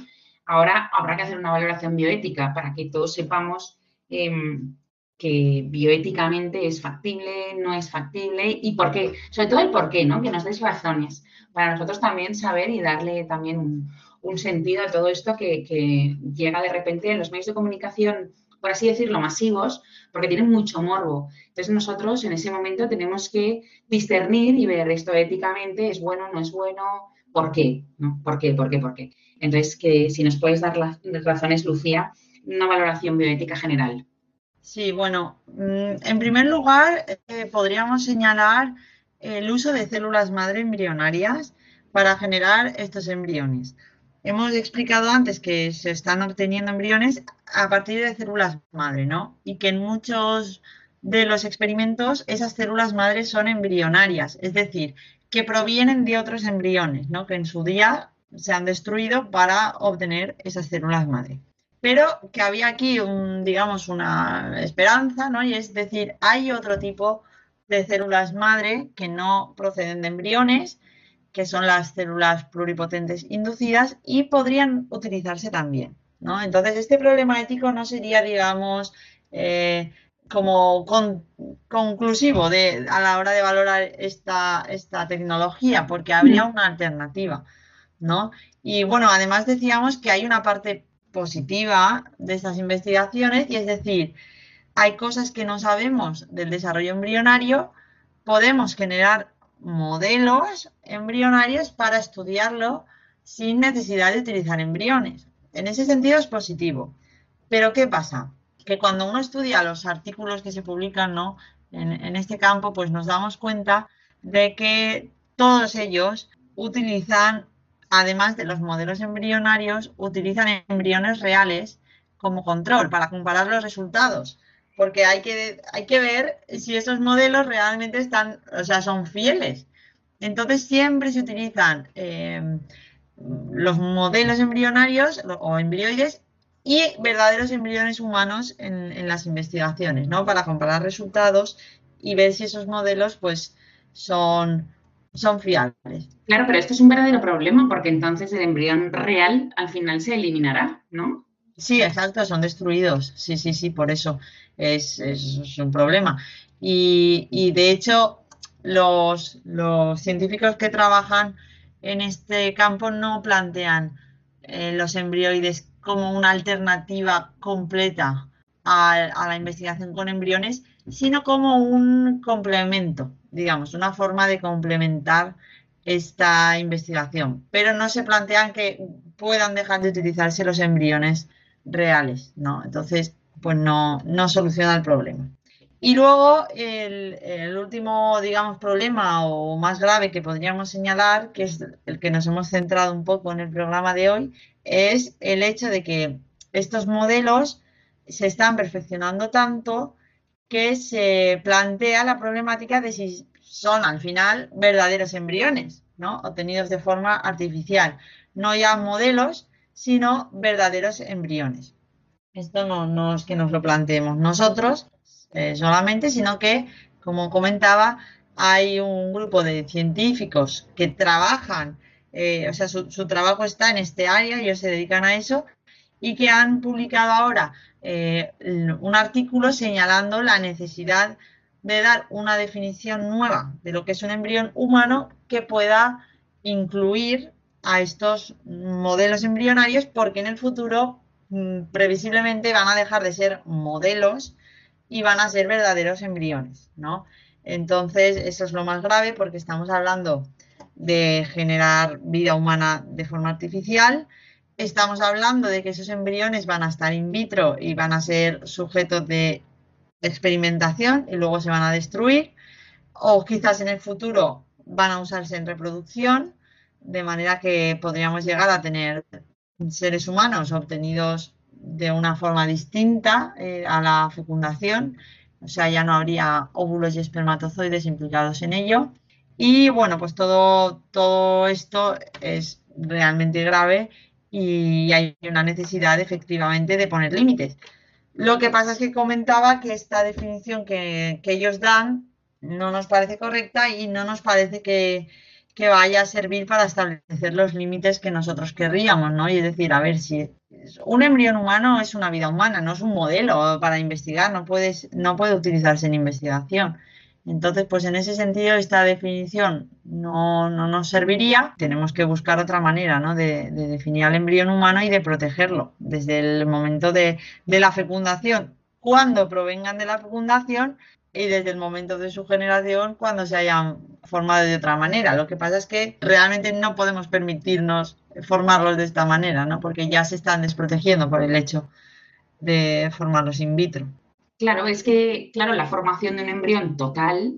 ahora habrá que hacer una valoración bioética para que todos sepamos em, que bioéticamente es factible, no es factible y por qué, sobre todo el por qué, ¿no? Que nos des razones para nosotros también saber y darle también un, sentido a todo esto que, llega de repente en los medios de comunicación, por así decirlo, masivos, porque tienen mucho morbo. Entonces nosotros en ese momento tenemos que discernir y ver esto éticamente, es bueno, no es bueno, ¿por qué? ¿No? ¿Por qué? ¿Por qué? ¿Por qué? Entonces, que si nos puedes dar las razones, Lucía, una valoración bioética general. Sí, bueno, mm, en primer lugar eh, podríamos señalar el uso de células madre embrionarias para generar estos embriones. Hemos explicado antes que se están obteniendo embriones a partir de células madre, ¿no? Y que en muchos de los experimentos esas células madre son embrionarias, es decir, que provienen de otros embriones, ¿no? Que en su día se han destruido para obtener esas células madre pero que había aquí, un, digamos, una esperanza, ¿no? Y es decir, hay otro tipo de células madre que no proceden de embriones, que son las células pluripotentes inducidas y podrían utilizarse también, ¿no? Entonces, este problema ético no sería, digamos, eh, como conclusivo de, a la hora de valorar esta, esta tecnología, porque habría una alternativa, ¿no? Y bueno, además decíamos que hay una parte positiva de estas investigaciones y es decir, hay cosas que no sabemos del desarrollo embrionario, podemos generar modelos embrionarios para estudiarlo sin necesidad de utilizar embriones. En ese sentido es positivo. Pero ¿qué pasa? Que cuando uno estudia los artículos que se publican ¿no? en, este campo, pues nos damos cuenta de que todos ellos utilizan además de los modelos embrionarios, utilizan embriones reales como control para comparar los resultados. Porque hay que, hay que ver si esos modelos realmente están, o sea, son fieles. Entonces siempre se utilizan eh, los modelos embrionarios o embrioides y verdaderos embriones humanos en, en, las investigaciones, ¿no? Para comparar resultados y ver si esos modelos, pues, son, son fiables. Claro, pero esto es un verdadero problema porque entonces el embrión real al final se eliminará, ¿no? Sí, exacto, son destruidos. Sí, sí, sí, por eso es, un problema. Y, de hecho, los, científicos que trabajan en este campo no plantean eh, los embrioides como una alternativa completa a la investigación con embriones, sino como un complemento digamos, una forma de complementar esta investigación, pero no se plantean que puedan dejar de utilizarse los embriones reales, ¿no? Entonces, pues no, no soluciona el problema. Y luego el, el, último, digamos, problema o más grave que podríamos señalar, que es el que nos hemos centrado un poco en el programa de hoy, es el hecho de que estos modelos se están perfeccionando tanto que se plantea la problemática de si son al final verdaderos embriones, ¿no? Obtenidos de forma artificial. No ya modelos, sino verdaderos embriones. Esto no, es que nos lo planteemos nosotros eh, solamente, sino que, como comentaba, hay un grupo de científicos que trabajan, eh, o sea, su, trabajo está en este área, ellos se dedican a eso, y que han publicado ahora eh, un artículo señalando la necesidad de dar una definición nueva de lo que es un embrión humano que pueda incluir a estos modelos embrionarios porque en el futuro previsiblemente van a dejar de ser modelos y van a ser verdaderos embriones, ¿no? Entonces, eso es lo más grave porque estamos hablando de generar vida humana de forma artificial. Estamos hablando de que esos embriones van a estar in vitro y van a ser sujetos de experimentación y luego se van a destruir. O quizás en el futuro van a usarse en reproducción, de manera que podríamos llegar a tener seres humanos obtenidos de una forma distinta eh, a la fecundación o sea, ya no habría óvulos y espermatozoides implicados en ello. Y bueno, pues todo, todo esto es realmente grave y hay una necesidad efectivamente de poner límites. Lo que pasa es que comentaba que esta definición que, que ellos dan no nos parece correcta y no nos parece que, que vaya a servir para establecer los límites que nosotros querríamos, ¿no? Y es decir, a ver si un embrión humano es una vida humana, no es un modelo para investigar, no, puedes, no puede utilizarse en investigación. Entonces, pues en ese sentido, esta definición no, nos serviría. Tenemos que buscar otra manera ¿no? de, definir al embrión humano y de protegerlo desde el momento de, de la fecundación, cuando provengan de la fecundación y desde el momento de su generación cuando se hayan formado de otra manera. Lo que pasa es que realmente no podemos permitirnos formarlos de esta manera, ¿no? Porque ya se están desprotegiendo por el hecho de formarlos in vitro. Claro, es que, claro, la formación de un embrión total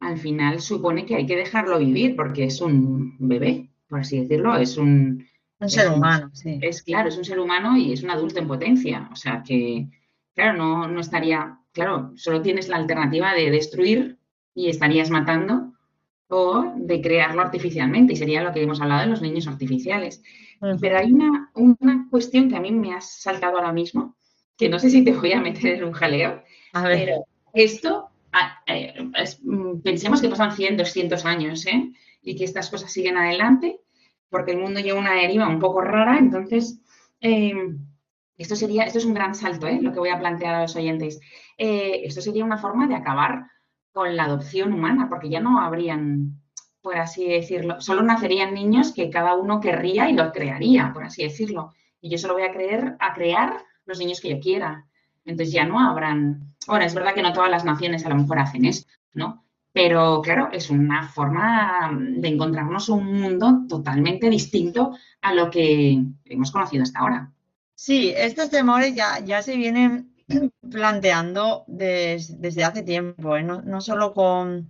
al final supone que hay que dejarlo vivir porque es un bebé, por así decirlo, es un... Un ser humano, sí. Es claro, es un ser humano y es un adulto en potencia. O sea que, claro, no, no estaría, claro, solo tienes la alternativa de destruir y estarías matando o de crearlo artificialmente, y sería lo que hemos hablado de los niños artificiales. Pero hay una, cuestión que a mí me ha saltado ahora mismo, que no sé si te voy a meter en un jaleo, pero esto, eh, mm, pensemos que pasan 100, 200 años, ¿eh? y que estas cosas siguen adelante, porque el mundo lleva una deriva un poco rara, entonces... Em, esto sería, esto es un gran salto, ¿eh? lo que voy a plantear a los oyentes. esto sería una forma de acabar con la adopción humana, porque ya no habrían, por así decirlo, solo nacerían niños que cada uno querría y los crearía, por así decirlo. Y yo solo voy a creer, a crear los niños que yo quiera. Entonces ya no habrán. Bueno, es verdad que no todas las naciones a lo mejor hacen esto, ¿no? Pero claro, es una forma de encontrarnos un mundo totalmente distinto a lo que hemos conocido hasta ahora. Sí, estos temores ya, ya se vienen *coughs* planteando desde hace tiempo, ¿eh? no, solo con,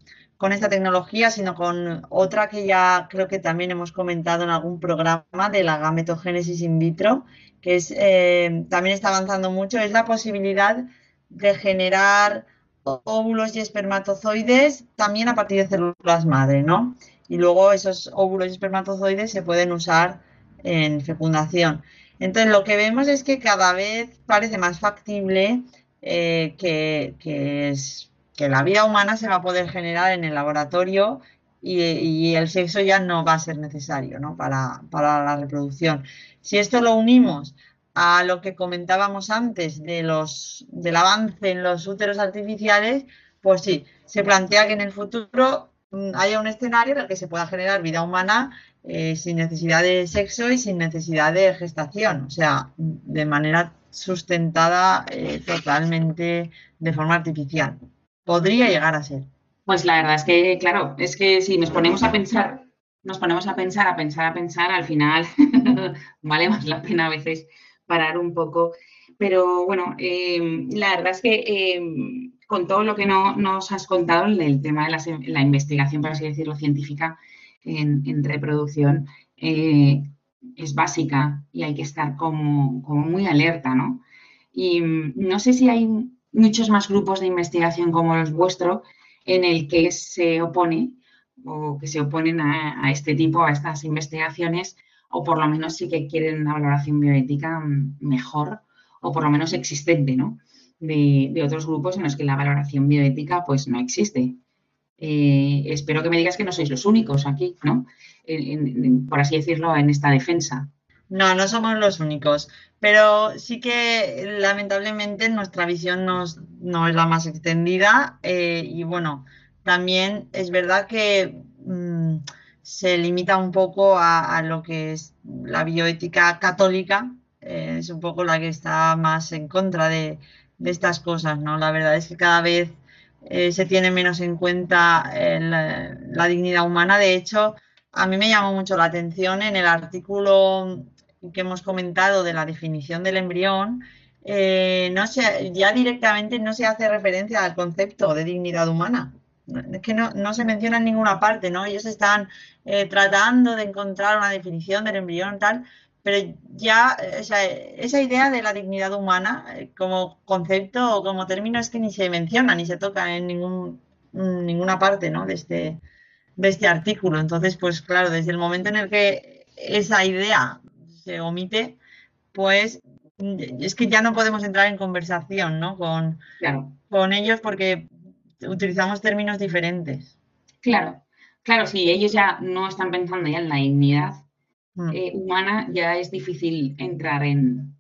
esta tecnología, sino con otra que ya creo que también hemos comentado en algún programa de la gametogénesis in vitro, que es, eh, también está avanzando mucho, es la posibilidad de generar óvulos y espermatozoides también a partir de células madre, ¿no? Y luego esos óvulos y espermatozoides se pueden usar en fecundación. Entonces, lo que vemos es que cada vez parece más factible eh, que, que la vida humana se va a poder generar en el laboratorio y, el sexo ya no va a ser necesario ¿no? para, la reproducción. Si esto lo unimos a lo que comentábamos antes de los, del avance en los úteros artificiales, pues sí, se plantea que en el futuro mm, haya un escenario en el que se pueda generar vida humana eh, sin necesidad de sexo y sin necesidad de gestación, o sea, de manera sustentada eh, totalmente de forma artificial. Podría llegar a ser. Pues la verdad es que, claro, es que si nos ponemos a pensar, nos ponemos a pensar, a pensar, a pensar, al final *laughs* vale más la pena a veces parar un poco. Pero bueno, eh, la verdad es que con todo lo que no, nos has contado, el tema de la investigación, por así decirlo, científica, en, reproducción eh, es básica y hay que estar como, muy alerta, ¿no? Y mm, no sé si hay muchos más grupos de investigación como los vuestros en el que se opone o que se oponen a, este tipo, a estas investigaciones, o por lo menos sí que quieren una valoración bioética mm, mejor o por lo menos existente, ¿no? De, otros grupos en los que la valoración bioética pues no existe. Eh, espero que me digas que no sois los únicos aquí, ¿no? por así decirlo, en esta defensa. No, no somos los únicos, pero sí que lamentablemente nuestra visión no es, la más extendida eh, y bueno, también es verdad que mm, se limita un poco a, lo que es la bioética católica, eh, es un poco la que está más en contra de, estas cosas, ¿no? La verdad es que cada vez eh, se tiene menos en cuenta la dignidad humana, de hecho, a mí me llamó mucho la atención en el artículo que hemos comentado de la definición del embrión, eh, no se, ya directamente no se hace referencia al concepto de dignidad humana. Es que no, se menciona en ninguna parte, ¿no? Ellos están eh, tratando de encontrar una definición del embrión tal, pero ya esa idea de la dignidad humana eh, como concepto o como término es que ni se menciona ni se toca en ningún, ninguna parte, ¿no? De este, de este artículo. Entonces, pues claro, desde el momento en el que esa idea se omite, pues es que ya no podemos entrar en conversación ¿no? con, con ellos porque utilizamos términos diferentes. Claro, claro, si ellos ya no están pensando ya en la dignidad mm. Eh, humana, ya es difícil entrar en,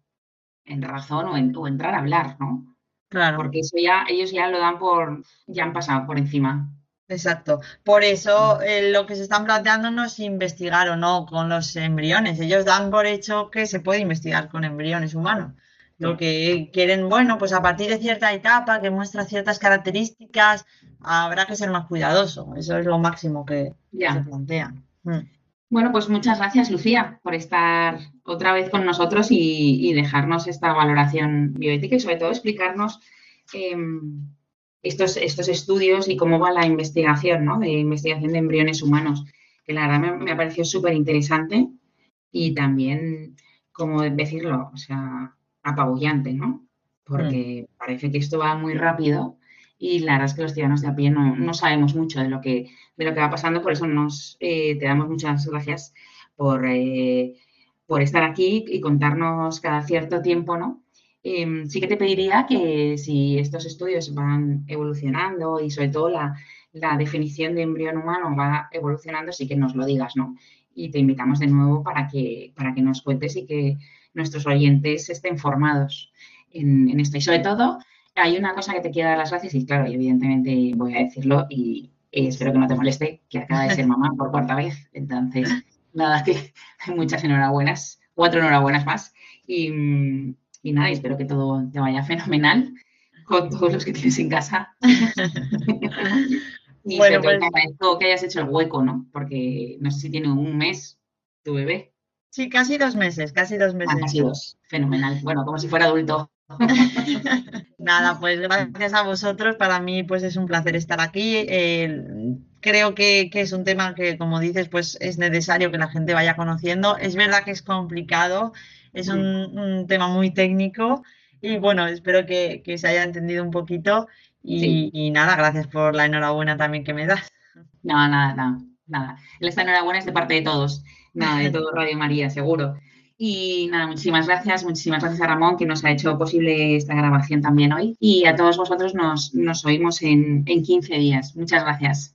razón o, o, entrar a hablar, ¿no? Claro. Porque eso ya, ellos ya lo dan por, ya han pasado por encima. Exacto. Por eso eh, lo que se están planteando no es investigar o no con los embriones. Ellos dan por hecho que se puede investigar con embriones humanos. Lo que quieren, bueno, pues a partir de cierta etapa que muestra ciertas características, habrá que ser más cuidadoso. Eso es lo máximo que, se plantea. Mm. Bueno, pues muchas gracias, Lucía, por estar otra vez con nosotros y, dejarnos esta valoración bioética y sobre todo explicarnos em, estos, estos estudios y cómo va la investigación, ¿no? De investigación de embriones humanos, que la verdad me, ha parecido súper interesante y también, como decirlo, o sea, apabullante, ¿no? Porque mm. parece que esto va muy rápido y la verdad es que los ciudadanos de a pie no, sabemos mucho de lo que, de lo que va pasando, por eso nos eh, te damos muchas gracias por, eh, por estar aquí y contarnos cada cierto tiempo, ¿no? Em, sí que te pediría que si estos estudios van evolucionando y sobre todo la, definición de embrión humano va evolucionando, sí que nos lo digas, ¿no? Y te invitamos de nuevo para que, para que nos cuentes y que nuestros oyentes estén formados en, esto. Y sobre todo, hay una cosa que te quiero dar las gracias y claro, evidentemente voy a decirlo y espero que no te moleste, que acaba de ser mamá por cuarta vez. Entonces, *laughs* nada, que muchas enhorabuenas, cuatro enhorabuenas más. Y, y nada, espero que todo te vaya fenomenal con todos los que tienes en casa. *laughs* y bueno, pues, que hayas hecho el hueco, ¿no? Porque no sé si tiene un mes tu bebé. Sí, casi dos meses, casi dos meses. Ah, casi dos. Fenomenal. Bueno, como si fuera adulto. *laughs* Nada, pues gracias a vosotros. Para mí, pues es un placer estar aquí. creo que, que, es un tema que, como dices, pues es necesario que la gente vaya conociendo. Es verdad que es complicado es un, tema muy técnico y bueno, espero que, se haya entendido un poquito y, nada, gracias por la enhorabuena también que me das. No, nada, nada, nada. Esta enhorabuena es de parte de todos, nada, de *laughs* todo Radio María, seguro. Y nada, muchísimas gracias, muchísimas gracias a Ramón que nos ha hecho posible esta grabación también hoy. Y a todos vosotros nos, nos oímos en, en 15 días. Muchas gracias.